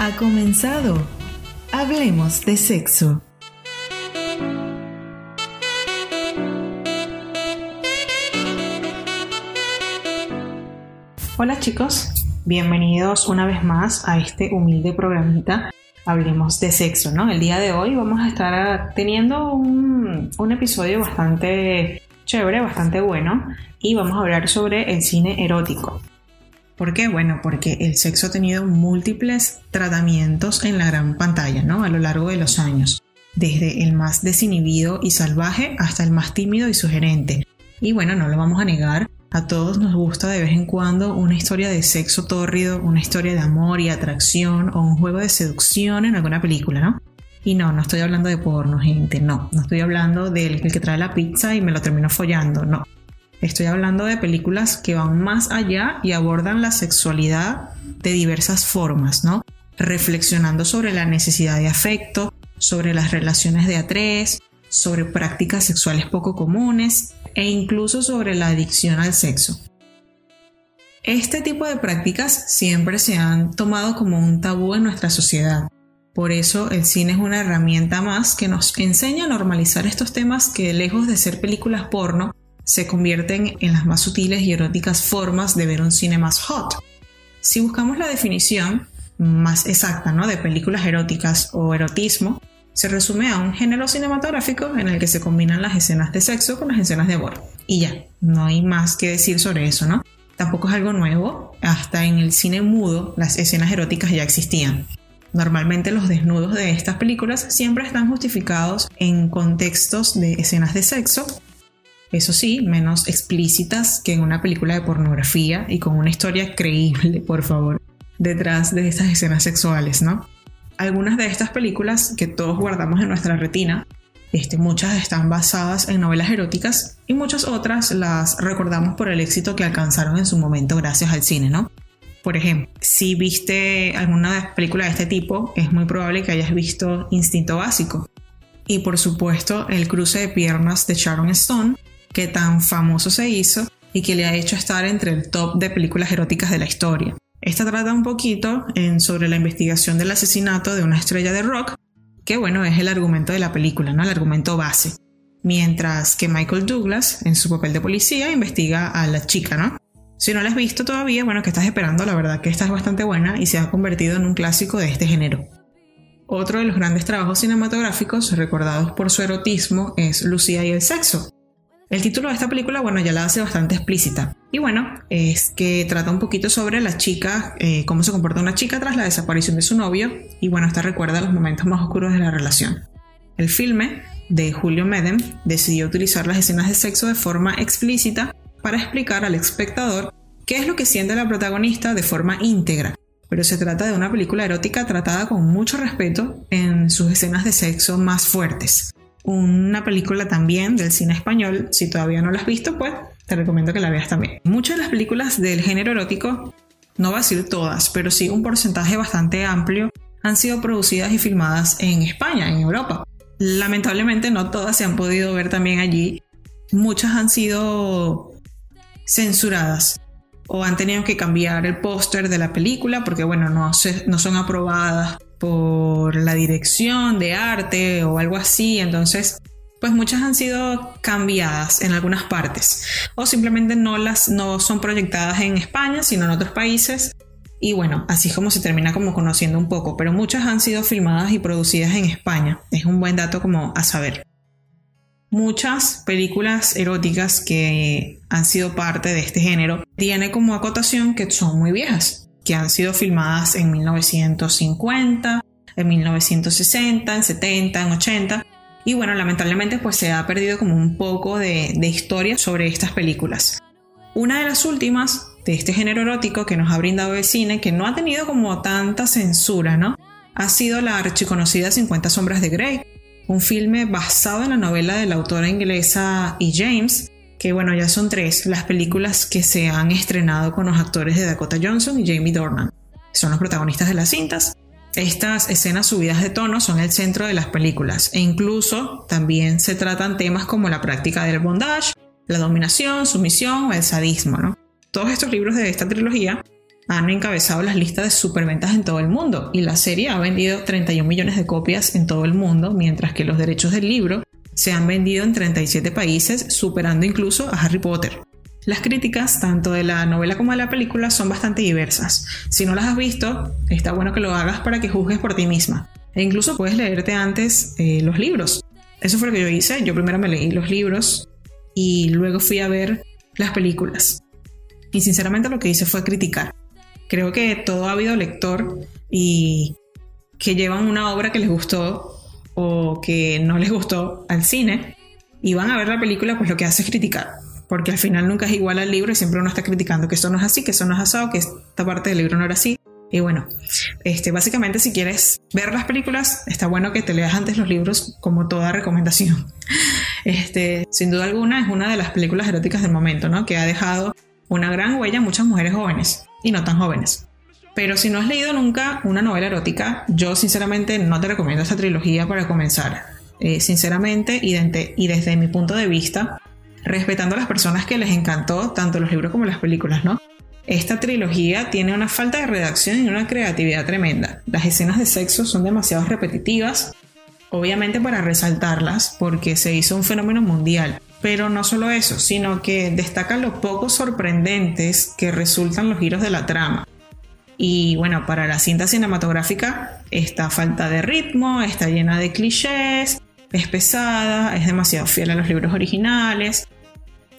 Ha comenzado. Hablemos de sexo. Hola chicos, bienvenidos una vez más a este humilde programita Hablemos de sexo, ¿no? El día de hoy vamos a estar teniendo un, episodio bastante chévere, bastante bueno y vamos a hablar sobre el cine erótico. ¿Por qué? Bueno, porque el sexo ha tenido múltiples tratamientos en la gran pantalla, ¿no? A lo largo de los años. Desde el más desinhibido y salvaje hasta el más tímido y sugerente. Y bueno, no lo vamos a negar, a todos nos gusta de vez en cuando una historia de sexo tórrido, una historia de amor y atracción o un juego de seducción en alguna película, ¿no? Y no, no estoy hablando de porno, gente, no. No estoy hablando del que trae la pizza y me lo termino follando, no. Estoy hablando de películas que van más allá y abordan la sexualidad de diversas formas, ¿no? Reflexionando sobre la necesidad de afecto, sobre las relaciones de a tres, sobre prácticas sexuales poco comunes e incluso sobre la adicción al sexo. Este tipo de prácticas siempre se han tomado como un tabú en nuestra sociedad. Por eso el cine es una herramienta más que nos enseña a normalizar estos temas que lejos de ser películas porno, se convierten en las más sutiles y eróticas formas de ver un cine más hot. Si buscamos la definición más exacta ¿no? de películas eróticas o erotismo, se resume a un género cinematográfico en el que se combinan las escenas de sexo con las escenas de amor. Y ya, no hay más que decir sobre eso, ¿no? Tampoco es algo nuevo, hasta en el cine mudo las escenas eróticas ya existían. Normalmente los desnudos de estas películas siempre están justificados en contextos de escenas de sexo eso sí, menos explícitas que en una película de pornografía y con una historia creíble, por favor, detrás de estas escenas sexuales, ¿no? Algunas de estas películas que todos guardamos en nuestra retina, este, muchas están basadas en novelas eróticas y muchas otras las recordamos por el éxito que alcanzaron en su momento gracias al cine, ¿no? Por ejemplo, si viste alguna película de este tipo, es muy probable que hayas visto Instinto Básico. Y por supuesto, El cruce de piernas de Sharon Stone, que tan famoso se hizo y que le ha hecho estar entre el top de películas eróticas de la historia. Esta trata un poquito sobre la investigación del asesinato de una estrella de rock, que bueno, es el argumento de la película, ¿no? El argumento base. Mientras que Michael Douglas, en su papel de policía, investiga a la chica, ¿no? Si no la has visto todavía, bueno, que estás esperando, la verdad que esta es bastante buena y se ha convertido en un clásico de este género. Otro de los grandes trabajos cinematográficos recordados por su erotismo es Lucía y el sexo, el título de esta película, bueno, ya la hace bastante explícita. Y bueno, es que trata un poquito sobre la chica, eh, cómo se comporta una chica tras la desaparición de su novio. Y bueno, esta recuerda los momentos más oscuros de la relación. El filme, de Julio Medem, decidió utilizar las escenas de sexo de forma explícita para explicar al espectador qué es lo que siente la protagonista de forma íntegra. Pero se trata de una película erótica tratada con mucho respeto en sus escenas de sexo más fuertes una película también del cine español. Si todavía no la has visto, pues te recomiendo que la veas también. Muchas de las películas del género erótico, no va a decir todas, pero sí un porcentaje bastante amplio, han sido producidas y filmadas en España, en Europa. Lamentablemente no todas se han podido ver también allí. Muchas han sido censuradas o han tenido que cambiar el póster de la película porque bueno, no, no son aprobadas por la dirección de arte o algo así, entonces pues muchas han sido cambiadas en algunas partes o simplemente no las no son proyectadas en España, sino en otros países. Y bueno, así es como se termina como conociendo un poco, pero muchas han sido filmadas y producidas en España. Es un buen dato como a saber. Muchas películas eróticas que han sido parte de este género tiene como acotación que son muy viejas que han sido filmadas en 1950, en 1960, en 70, en 80. Y bueno, lamentablemente pues se ha perdido como un poco de, historia sobre estas películas. Una de las últimas de este género erótico que nos ha brindado el cine, que no ha tenido como tanta censura, ¿no? Ha sido la archiconocida 50 sombras de Grey, un filme basado en la novela de la autora inglesa E. James, que bueno, ya son tres las películas que se han estrenado con los actores de Dakota Johnson y Jamie Dornan. Son los protagonistas de las cintas. Estas escenas subidas de tono son el centro de las películas e incluso también se tratan temas como la práctica del bondage, la dominación, sumisión o el sadismo. ¿no? Todos estos libros de esta trilogía han encabezado las listas de superventas en todo el mundo y la serie ha vendido 31 millones de copias en todo el mundo, mientras que los derechos del libro se han vendido en 37 países, superando incluso a Harry Potter. Las críticas, tanto de la novela como de la película, son bastante diversas. Si no las has visto, está bueno que lo hagas para que juzgues por ti misma. E incluso puedes leerte antes eh, los libros. Eso fue lo que yo hice. Yo primero me leí los libros y luego fui a ver las películas. Y sinceramente lo que hice fue criticar. Creo que todo ha habido lector y que llevan una obra que les gustó o que no les gustó al cine y van a ver la película, pues lo que hace es criticar. Porque al final nunca es igual al libro y siempre uno está criticando que esto no es así, que eso no es asado, que esta parte del libro no era así. Y bueno, este, básicamente si quieres ver las películas, está bueno que te leas antes los libros como toda recomendación. Este, sin duda alguna es una de las películas eróticas del momento, ¿no? Que ha dejado una gran huella en muchas mujeres jóvenes y no tan jóvenes. Pero si no has leído nunca una novela erótica, yo sinceramente no te recomiendo esta trilogía para comenzar. Eh, sinceramente, y, desde mi punto de vista, respetando a las personas que les encantó tanto los libros como las películas, ¿no? Esta trilogía tiene una falta de redacción y una creatividad tremenda. Las escenas de sexo son demasiado repetitivas, obviamente para resaltarlas, porque se hizo un fenómeno mundial. Pero no solo eso, sino que destaca lo poco sorprendentes que resultan los giros de la trama. Y bueno, para la cinta cinematográfica, esta falta de ritmo, está llena de clichés, es pesada, es demasiado fiel a los libros originales.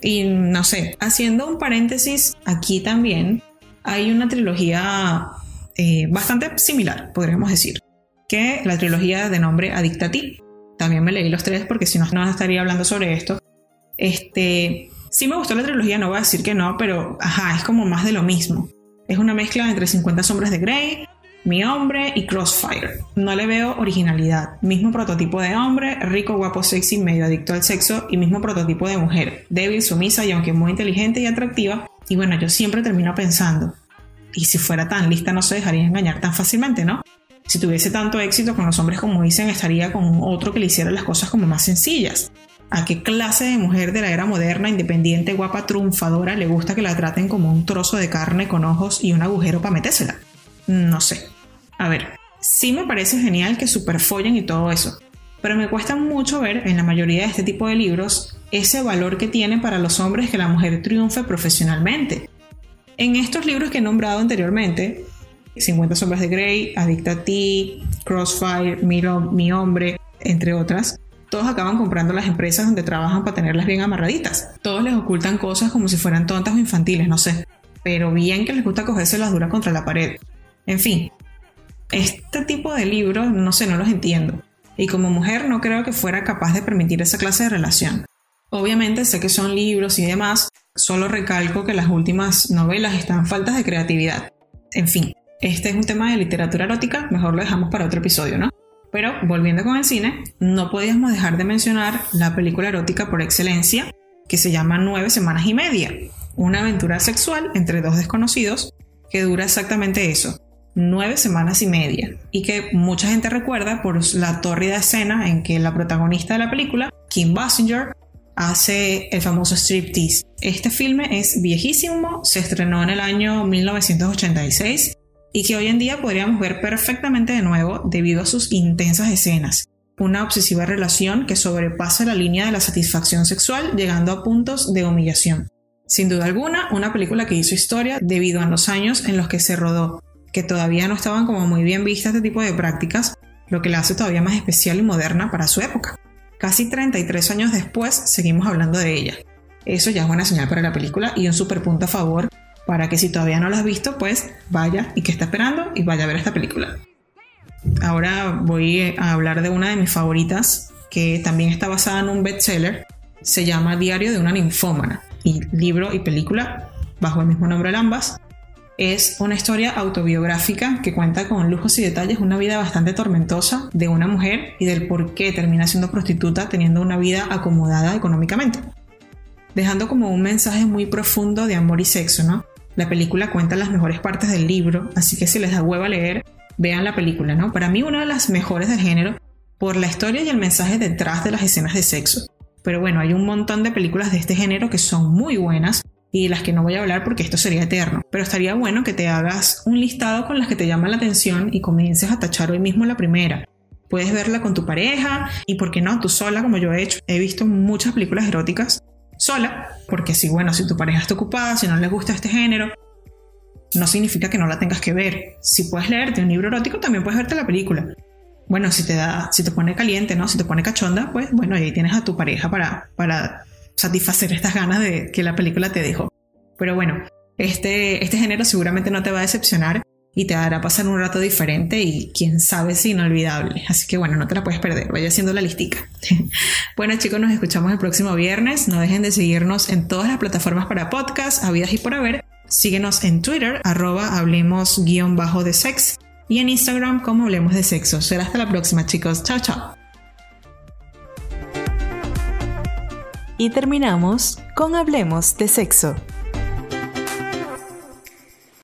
Y no sé, haciendo un paréntesis aquí también, hay una trilogía eh, bastante similar, podríamos decir, que la trilogía de nombre Adicta a ti. También me leí los tres porque si no, no estaría hablando sobre esto. Este, sí me gustó la trilogía, no voy a decir que no, pero ajá, es como más de lo mismo. Es una mezcla entre 50 sombras de Grey, Mi Hombre y Crossfire. No le veo originalidad. Mismo prototipo de hombre, rico, guapo, sexy, medio adicto al sexo y mismo prototipo de mujer, débil, sumisa y aunque muy inteligente y atractiva. Y bueno, yo siempre termino pensando, y si fuera tan lista no se dejaría engañar tan fácilmente, ¿no? Si tuviese tanto éxito con los hombres como dicen, estaría con otro que le hiciera las cosas como más sencillas. ¿A qué clase de mujer de la era moderna, independiente, guapa, triunfadora le gusta que la traten como un trozo de carne con ojos y un agujero para metérsela? No sé. A ver, sí me parece genial que superfollen y todo eso, pero me cuesta mucho ver en la mayoría de este tipo de libros ese valor que tiene para los hombres que la mujer triunfe profesionalmente. En estos libros que he nombrado anteriormente, 50 sombras de Grey, Adicta a ti, Crossfire, Mi, Mi Hombre, entre otras, todos acaban comprando las empresas donde trabajan para tenerlas bien amarraditas. Todos les ocultan cosas como si fueran tontas o infantiles, no sé. Pero bien que les gusta cogerse las duras contra la pared. En fin, este tipo de libros, no sé, no los entiendo. Y como mujer no creo que fuera capaz de permitir esa clase de relación. Obviamente sé que son libros y demás, solo recalco que las últimas novelas están faltas de creatividad. En fin, este es un tema de literatura erótica, mejor lo dejamos para otro episodio, ¿no? Pero volviendo con el cine, no podíamos dejar de mencionar la película erótica por excelencia, que se llama Nueve Semanas y Media, una aventura sexual entre dos desconocidos que dura exactamente eso, nueve semanas y media, y que mucha gente recuerda por la tórrida escena en que la protagonista de la película, Kim Basinger, hace el famoso striptease. Este filme es viejísimo, se estrenó en el año 1986 y que hoy en día podríamos ver perfectamente de nuevo debido a sus intensas escenas. Una obsesiva relación que sobrepasa la línea de la satisfacción sexual llegando a puntos de humillación. Sin duda alguna, una película que hizo historia debido a los años en los que se rodó, que todavía no estaban como muy bien vistas este tipo de prácticas, lo que la hace todavía más especial y moderna para su época. Casi 33 años después seguimos hablando de ella. Eso ya es buena señal para la película y un super punto a favor para que si todavía no la has visto, pues vaya y que está esperando y vaya a ver esta película. Ahora voy a hablar de una de mis favoritas, que también está basada en un bestseller. Se llama Diario de una ninfómana. Y libro y película, bajo el mismo nombre de ambas, es una historia autobiográfica que cuenta con lujos y detalles una vida bastante tormentosa de una mujer y del por qué termina siendo prostituta teniendo una vida acomodada económicamente. Dejando como un mensaje muy profundo de amor y sexo, ¿no? La película cuenta las mejores partes del libro, así que si les da hueva leer, vean la película, ¿no? Para mí una de las mejores del género por la historia y el mensaje detrás de las escenas de sexo. Pero bueno, hay un montón de películas de este género que son muy buenas y las que no voy a hablar porque esto sería eterno. Pero estaría bueno que te hagas un listado con las que te llaman la atención y comiences a tachar hoy mismo la primera. Puedes verla con tu pareja y, ¿por qué no? Tú sola, como yo he hecho. He visto muchas películas eróticas sola, porque si, bueno, si tu pareja está ocupada, si no le gusta este género, no significa que no la tengas que ver. Si puedes leerte un libro erótico, también puedes verte la película. Bueno, si te da, si te pone caliente, ¿no? Si te pone cachonda, pues bueno, ahí tienes a tu pareja para, para satisfacer estas ganas de que la película te dejó. Pero bueno, este, este género seguramente no te va a decepcionar y te hará pasar un rato diferente y quién sabe si inolvidable. Así que bueno, no te la puedes perder, vaya haciendo la listica. bueno chicos, nos escuchamos el próximo viernes. No dejen de seguirnos en todas las plataformas para podcast, habidas y por haber. Síguenos en Twitter, arroba hablemos guion bajo de sex y en Instagram como hablemos de sexo. Será hasta la próxima chicos. Chao, chao. Y terminamos con Hablemos de Sexo.